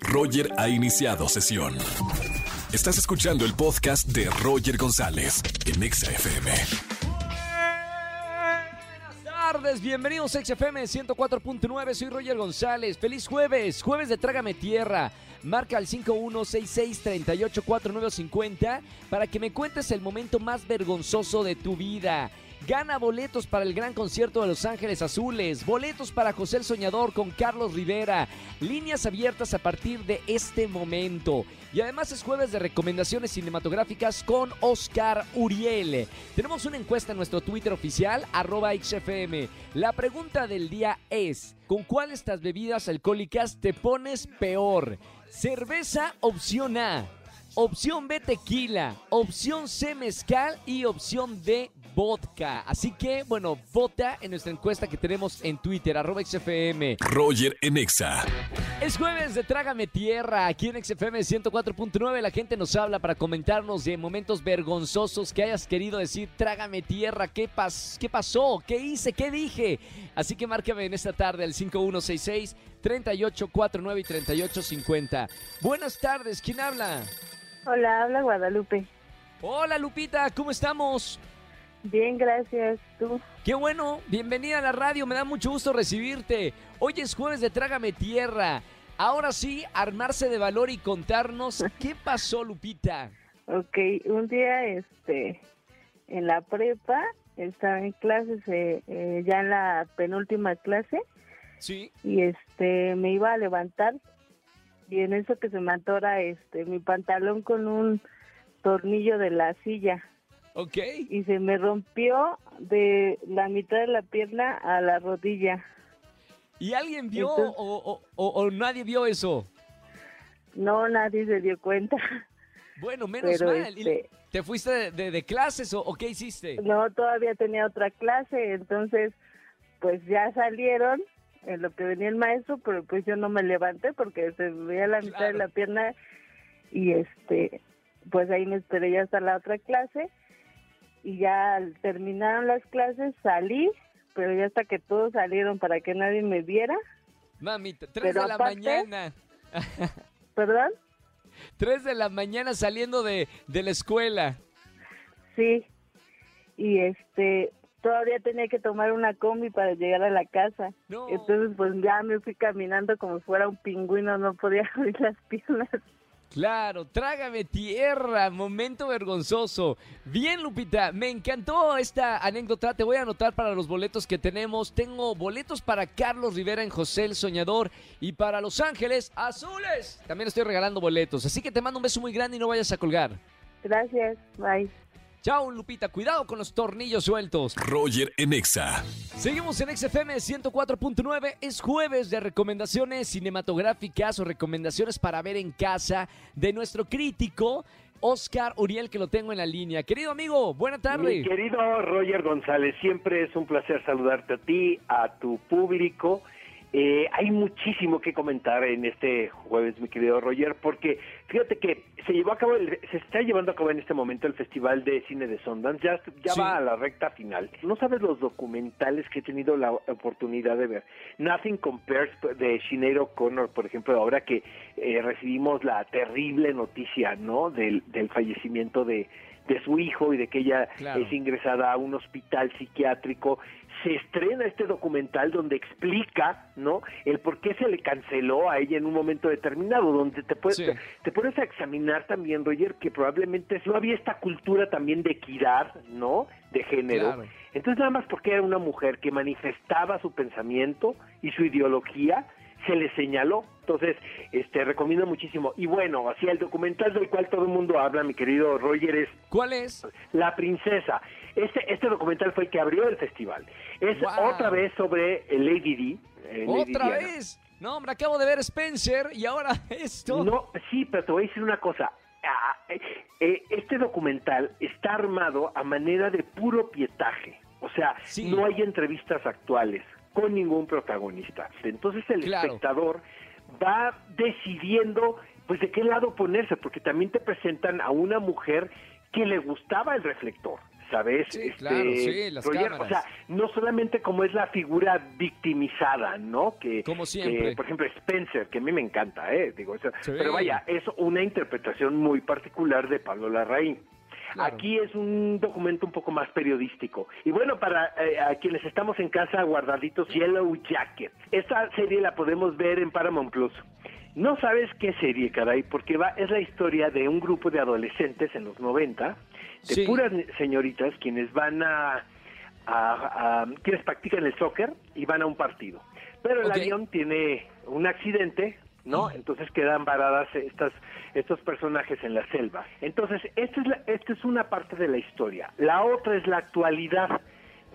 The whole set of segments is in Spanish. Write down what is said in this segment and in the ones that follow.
Roger ha iniciado sesión. Estás escuchando el podcast de Roger González en Exa FM. Buenas tardes, bienvenidos a XFM 104.9, soy Roger González. Feliz jueves, jueves de Trágame Tierra. Marca al 5166-384950 para que me cuentes el momento más vergonzoso de tu vida. Gana boletos para el gran concierto de Los Ángeles Azules, boletos para José el Soñador con Carlos Rivera, líneas abiertas a partir de este momento. Y además es jueves de recomendaciones cinematográficas con Oscar Uriel. Tenemos una encuesta en nuestro Twitter oficial, arroba XFM. La pregunta del día es, ¿con cuál de estas bebidas alcohólicas te pones peor? Cerveza, opción A. Opción B, tequila. Opción C, mezcal. Y opción D, vodka. Así que, bueno, vota en nuestra encuesta que tenemos en Twitter, arroba XFM. Roger en Exa. Es jueves de Trágame Tierra. Aquí en XFM 104.9 la gente nos habla para comentarnos de momentos vergonzosos que hayas querido decir Trágame Tierra. ¿Qué, pas qué pasó? ¿Qué hice? ¿Qué dije? Así que márcame en esta tarde al 5166 3849 y 3850. Buenas tardes, ¿quién habla? Hola, habla Guadalupe. Hola Lupita, ¿cómo estamos? Bien, gracias. ¿Tú? Qué bueno, bienvenida a la radio, me da mucho gusto recibirte. Hoy es jueves de Trágame Tierra. Ahora sí, armarse de valor y contarnos qué pasó, Lupita. Ok, un día este, en la prepa, estaba en clases, eh, eh, ya en la penúltima clase, Sí. y este, me iba a levantar, y en eso que se me atora este, mi pantalón con un tornillo de la silla, Ok. y se me rompió de la mitad de la pierna a la rodilla. ¿Y alguien vio Entonces- o, o- o- o nadie vio eso? No, nadie se dio cuenta. Bueno, menos Pero, mal. ¿Y este- ¿Te fuiste de, de- de clases o, qué hiciste? No, todavía tenía otra clase, entonces pues ya salieron en lo que venía el maestro, pero pues yo no me levanté porque se me veía la mitad de la pierna y este pues ahí me esperé ya hasta la otra clase y ya terminaron las clases salí, pero ya hasta que todos salieron para que nadie me viera, Mamita, 3 Pero de la aparte- mañana. ¿perdón? 3 de la mañana saliendo de, de la escuela. Sí. Y este todavía tenía que tomar una combi para llegar a la casa. No. Entonces, pues ya me fui caminando como si fuera un pingüino, no podía abrir las piernas. Claro, trágame tierra, momento vergonzoso. Bien, Lupita, me encantó esta anécdota. Te voy a anotar para los boletos que tenemos. Tengo boletos para Carlos Rivera en José el Soñador y para Los Ángeles Azules. También estoy regalando boletos, así que te mando un beso muy grande y no vayas a colgar. Gracias, bye. Chao, Lupita, cuidado con los tornillos sueltos. Roger en Exa. Seguimos en XFM 104.9. Es jueves de recomendaciones cinematográficas o recomendaciones para ver en casa de nuestro crítico Oscar Uriel, que lo tengo en la línea. Querido amigo, buena tarde. Mi querido Roger González, siempre es un placer saludarte a ti, a tu público. Eh, hay muchísimo que comentar en este jueves, mi querido Roger, porque fíjate que se llevó a cabo, el- se está llevando a cabo en este momento el Festival de Cine de Sundance, ya, ya Sí. va a la recta final. No sabes los documentales que he tenido la oportunidad de ver. Nothing Compares de Sinead O'Connor, por ejemplo, ahora que eh, recibimos la terrible noticia, ¿no? Del, del fallecimiento de, de su hijo y de que ella Claro. es ingresada a un hospital psiquiátrico. Se estrena este documental donde explica, ¿no? El por qué se le canceló a ella en un momento determinado, donde te puedes, Sí. te, te pones a examinar también, Roger, que probablemente no había esta cultura también de equidad, ¿no? De género. Claro. Entonces nada más porque era una mujer que manifestaba su pensamiento y su ideología, se le señaló. Entonces, este recomiendo muchísimo. Y bueno, así el documental del cual todo el mundo habla, mi querido Roger, es ¿Cuál es? La Princesa. Este, este documental fue el que abrió el festival. Es Wow. otra vez sobre eh, Lady Di. eh, Lady ¿Otra Diana. vez? No, hombre, acabo de ver Spencer y ahora esto. No, sí, pero te voy a decir una cosa. Ah, eh, eh, este documental está armado a manera de puro pietaje. O sea, Sí. no hay entrevistas actuales con ningún protagonista. Entonces el Claro. espectador va decidiendo pues de qué lado ponerse, porque también te presentan a una mujer que le gustaba el reflector, ¿sabes? Sí, claro, sí, las cámaras. O sea, no solamente como es la figura victimizada, ¿no? Que, Como siempre. que, por ejemplo, Spencer, que a mí me encanta, ¿eh? Digo, Sí. pero vaya, es una interpretación muy particular de Pablo Larraín. Claro. Aquí es un documento un poco más periodístico. Y bueno, para eh, a quienes estamos en casa guardaditos, Yellow Jacket. Esta serie la podemos ver en Paramount Plus. No sabes qué serie, caray, porque va, es la historia de un grupo de adolescentes en los 90, de Sí. puras señoritas, quienes van a, a- a- quienes practican el soccer y van a un partido. Pero el avión tiene un accidente, ¿no? Entonces quedan varadas estas, estos personajes en la selva. Entonces, esta es, la- esta es una parte de la historia. La otra es la actualidad,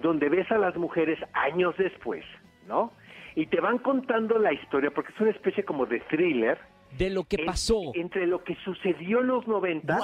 donde ves a las mujeres años después, ¿no? Y te van contando la historia, porque es una especie como de thriller. De lo que pasó. Entre lo que sucedió en los 90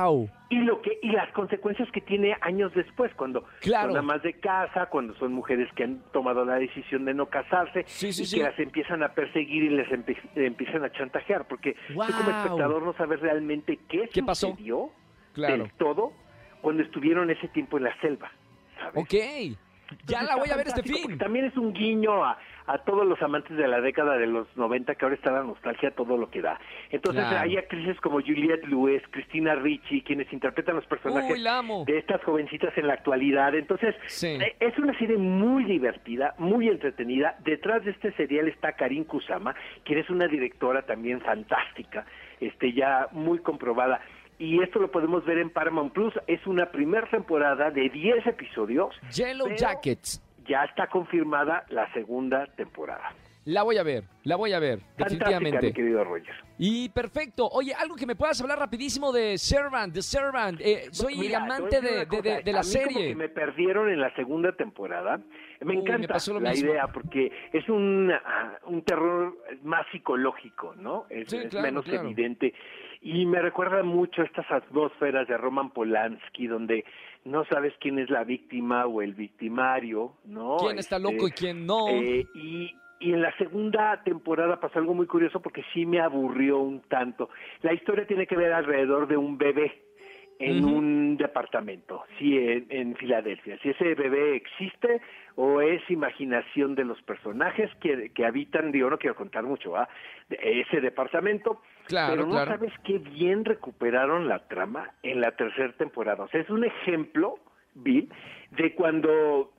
¡Wow! y lo que y las consecuencias que tiene años después cuando Claro. son amas de casa cuando son mujeres que han tomado la decisión de no casarse Sí, sí, y sí. que las empiezan a perseguir y les empe- empiezan a chantajear porque tú como espectador no sabes realmente qué, ¿Qué pasó? sucedió Claro. del todo cuando estuvieron ese tiempo en la selva ¿sabes? Ok. Ya la voy a ver este fin. También es un guiño a, a todos los amantes de la década de los 90, que ahora está la nostalgia, todo lo que da. Entonces Claro. hay actrices como Juliette Lewis, Cristina Ricci, quienes interpretan los personajes Uy, de estas jovencitas en la actualidad. Entonces, Sí. eh, es una serie muy divertida, muy entretenida. Detrás de este serial está Karin Kusama, quien es una directora también fantástica, este ya muy comprobada. Y esto lo podemos ver en Paramount Plus. Es una primera temporada de 10 episodios. Yellow Jackets. Ya está confirmada la segunda temporada. La voy a ver, la voy a ver, Fantástica, definitivamente. mi querido Roger. Y perfecto. Oye, algo que me puedas hablar rapidísimo de Servant, de Servant. Eh, soy Mira, amante de, de- cosa, de- de la a mí como serie. que me perdieron en la segunda temporada. Me Uy, encanta la mismo. idea porque es un, ah, un terror más psicológico, ¿no? Es, Sí, es claro, menos claro. evidente. Y me recuerda mucho estas atmósferas de Roman Polanski, donde no sabes quién es la víctima o el victimario, ¿no? ¿Quién está Este, loco y quién no? eh, y, y en la segunda temporada pasó algo muy curioso porque sí me aburrió un tanto. La historia tiene que ver alrededor de un bebé en un departamento, sí, en, en Filadelfia. Si ese bebé existe o es imaginación de los personajes que, que habitan, digo, no quiero contar mucho, ¿va? De ese departamento. Claro, pero no claro. sabes qué bien recuperaron la trama en la tercera temporada. O sea, es un ejemplo, Bill, de cuando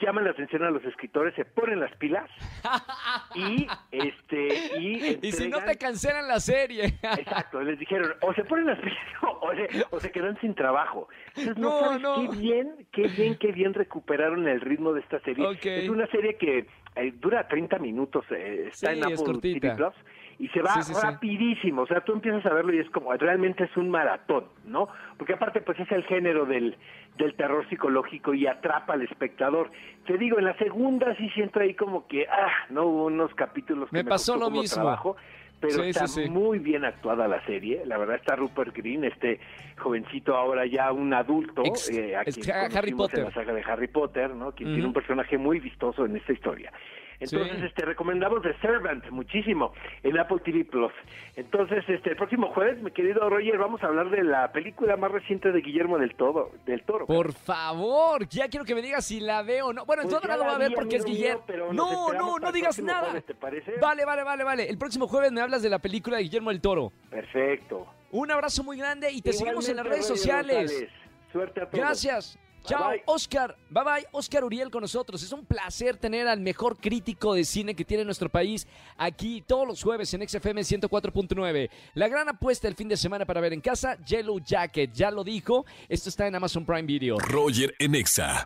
llaman la atención a los escritores, se ponen las pilas y este y, y si no te cancelan la serie. Exacto, les dijeron, o se ponen las pilas o se, o se quedan sin trabajo. Entonces, no, No, sabes no. qué bien, qué bien, qué bien recuperaron el ritmo de esta serie. Es una serie que eh, dura 30 minutos, eh, está Sí, en es Apple cortita. TV Plus y se va Sí, sí, sí. rapidísimo. O sea, tú empiezas a verlo y es como, realmente es un maratón, ¿no? Porque aparte, pues es el género del, del terror psicológico y atrapa al espectador. Te digo, en la segunda sí siento ahí como que, ah, no hubo unos capítulos que Me me, pasó lo mismo. trabajo, pero Sí, está sí, sí. muy bien actuada la serie. La verdad está Rupert Green, este jovencito ahora ya un adulto, Ex- eh, a quien Harry Potter. en la saga de Harry Potter, ¿no? Quien Ujú. tiene un personaje muy vistoso en esta historia. Entonces, Sí. este, recomendamos The Servant muchísimo en Apple TV Plus. Entonces, este, el próximo jueves, mi querido Roger, vamos a hablar de la película más reciente de Guillermo del Toro. Del Toro. Por favor, ya quiero que me digas si la veo o no. Bueno, Pues entonces ya no lo la voy a ver porque es Guillermo. mío, No, no, no digas nada. jueves, ¿te parece? Vale, vale, vale, vale. El próximo jueves me hablas de la película de Guillermo del Toro. Perfecto. Un abrazo muy grande y te seguimos en las redes sociales. Suerte a todos. Gracias. Chao, bye. Oscar. Bye bye, Oscar Uriel con nosotros. Es un placer tener al mejor crítico de cine que tiene nuestro país aquí todos los jueves en XFM 104.9. La gran apuesta del fin de semana para ver en casa, Yellow Jacket. Ya lo dijo, esto está en Amazon Prime Video. Roger en Exa.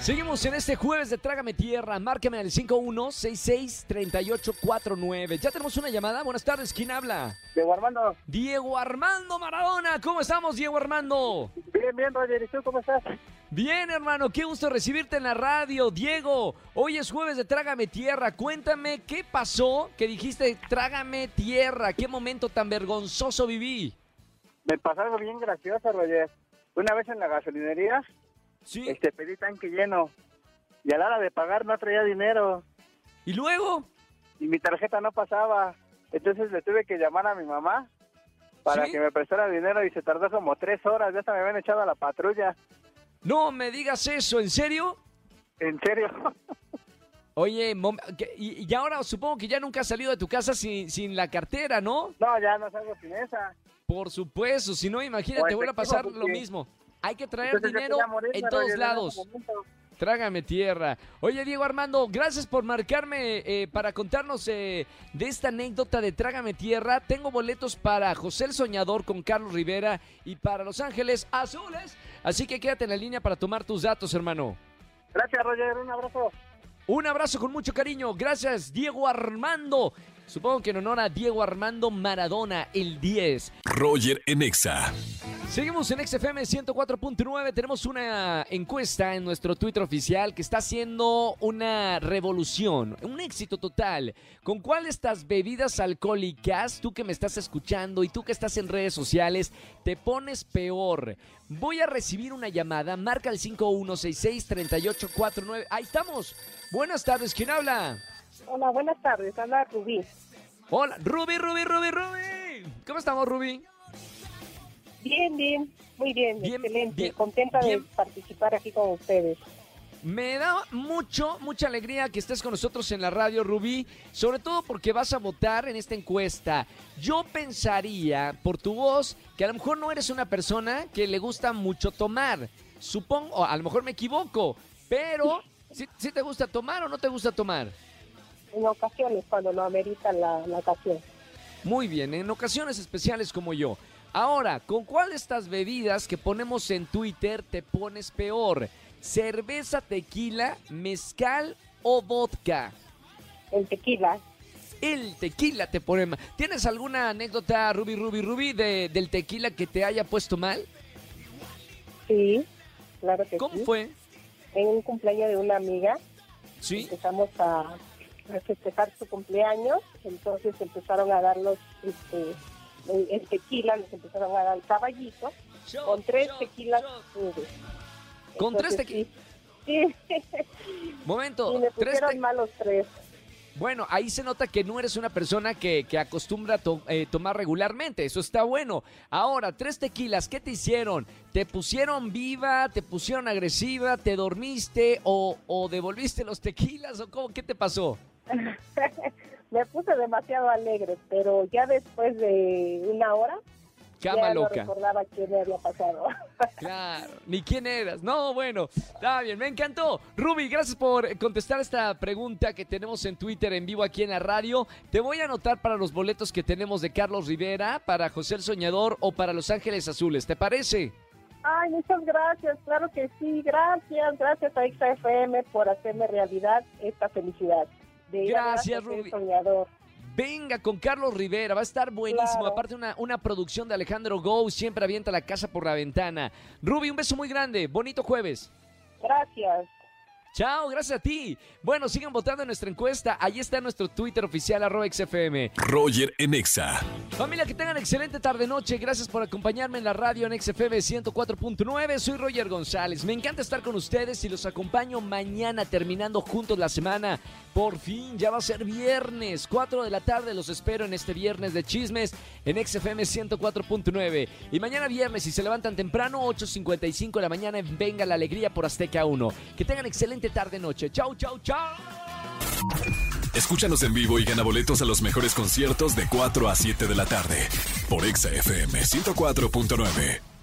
Seguimos en este jueves de Trágame Tierra. Márcame al 51663849. Ya tenemos una llamada. Buenas tardes, ¿quién habla? Diego Armando, Diego Armando Maradona. ¿Cómo estamos, Diego Armando? bien, bien, Roger, ¿y tú cómo estás? Bien, hermano, qué gusto recibirte en la radio. Diego, hoy es jueves de Trágame Tierra. Cuéntame qué pasó que dijiste Trágame Tierra. ¿Qué momento tan vergonzoso viví? Me pasó algo bien gracioso, Roger. Una vez en la gasolinería, ¿Sí? este, pedí tanque lleno y a la hora de pagar no traía dinero ¿Y luego? y mi tarjeta no pasaba. Entonces le tuve que llamar a mi mamá para ¿Sí? que me prestara dinero y se tardó como tres horas. Ya hasta me habían echado a la patrulla. No me digas eso, ¿en serio? ¿En serio? Oye, mom- y, y ahora supongo que ya nunca has salido de tu casa sin, sin la cartera, ¿no? No, ya no salgo sin esa. Por supuesto, si no, imagínate, O vuelve a pasar lo mismo. Hay que traer Entonces dinero en todos Roger, lados. Trágame tierra. Oye, Diego Armando, gracias por marcarme eh, para contarnos eh, de esta anécdota de Trágame tierra. Tengo boletos para José el Soñador con Carlos Rivera y para Los Ángeles Azules. Así que quédate en la línea para tomar tus datos, hermano. Gracias, Roger. Un abrazo. Un abrazo con mucho cariño. Gracias, Diego Armando. Supongo que en honor a Diego Armando Maradona, el 10. Roger en Exa. Seguimos en XFM 104.9. Tenemos una encuesta en nuestro Twitter oficial que está haciendo una revolución, un éxito total. ¿Con cuál de estas bebidas alcohólicas, tú que me estás escuchando y tú que estás en redes sociales, te pones peor? Voy a recibir una llamada. Marca el 5166-3849. Ahí estamos. Buenas tardes. ¿Quién habla? Hola, buenas tardes. Habla Rubí. Hola, Ruby, Ruby, Ruby, Ruby. ¿Cómo estamos, Ruby? Bien, bien. Muy bien, Bien, excelente. bien, Contenta bien. de participar aquí con ustedes. Me da mucho, mucha alegría que estés con nosotros en la radio, Rubí, sobre todo porque vas a votar en esta encuesta. Yo pensaría, por tu voz, que a lo mejor no eres una persona que le gusta mucho tomar. Supongo, o a lo mejor me equivoco, pero ¿sí, sí te gusta tomar o no te gusta tomar? En ocasiones, cuando lo amerita la, la ocasión. Muy bien, en ocasiones especiales como yo. Ahora, ¿con cuál de estas bebidas que ponemos en Twitter te pones peor? ¿Cerveza, tequila, mezcal o vodka? El tequila. El tequila te pone mal. ¿Tienes alguna anécdota, Ruby, Ruby, Ruby, de, del tequila que te haya puesto mal? Sí, claro que ¿Cómo sí. fue? En un cumpleaños de una amiga Sí. empezamos a festejar su cumpleaños, entonces empezaron a dar los, este, el, tequila, nos empezaron a dar el caballito con tres tequilas. Con tres tequilas. Sí, sí. Momento. y me tres pusieron te- mal los tres. Bueno, ahí se nota que no eres una persona que, que acostumbra to- eh, tomar regularmente. Eso está bueno. Ahora, tres tequilas, ¿qué te hicieron? ¿Te pusieron viva? ¿Te pusieron agresiva? ¿Te dormiste? ¿O, o devolviste los tequilas? ¿O cómo? ¿Qué te pasó? me puse demasiado alegre, pero ya después de una hora Cama ya no loca. recordaba qué me había pasado. Claro, ni quién eras. No, bueno, está bien, me encantó. Ruby, gracias por contestar esta pregunta que tenemos en Twitter en vivo aquí en la radio. Te voy a anotar para los boletos que tenemos de Carlos Rivera, para José el Soñador o para Los Ángeles Azules. ¿Te parece? Ay, muchas gracias, claro que sí, gracias, gracias a XFM por hacerme realidad esta felicidad. De Gracias. Soñador. Venga con Carlos Rivera, va a estar buenísimo. Claro. Aparte, una, una producción de Alejandro Go, siempre avienta la casa por la ventana. Ruby, un beso muy grande. Bonito jueves. Gracias. Chao, gracias a ti. Bueno, sigan votando en nuestra encuesta. Ahí está nuestro Twitter oficial, arroba XFM. Roger en Exa. Familia, que tengan excelente tarde-noche. Gracias por acompañarme en la radio en XFM 104.9. Soy Roger González. Me encanta estar con ustedes y los acompaño mañana terminando juntos la semana. Por fin, ya va a ser viernes. 4 de la tarde los espero en este viernes de chismes en XFM 104.9. Y mañana viernes, si se levantan temprano, 8.55 de la mañana en Venga la Alegría por Azteca 1. Que tengan excelente tarde-noche. Chau, chau, chau. Escúchanos en vivo y gana boletos a los mejores conciertos de 4 a 7 de la tarde por Exa FM 104.9.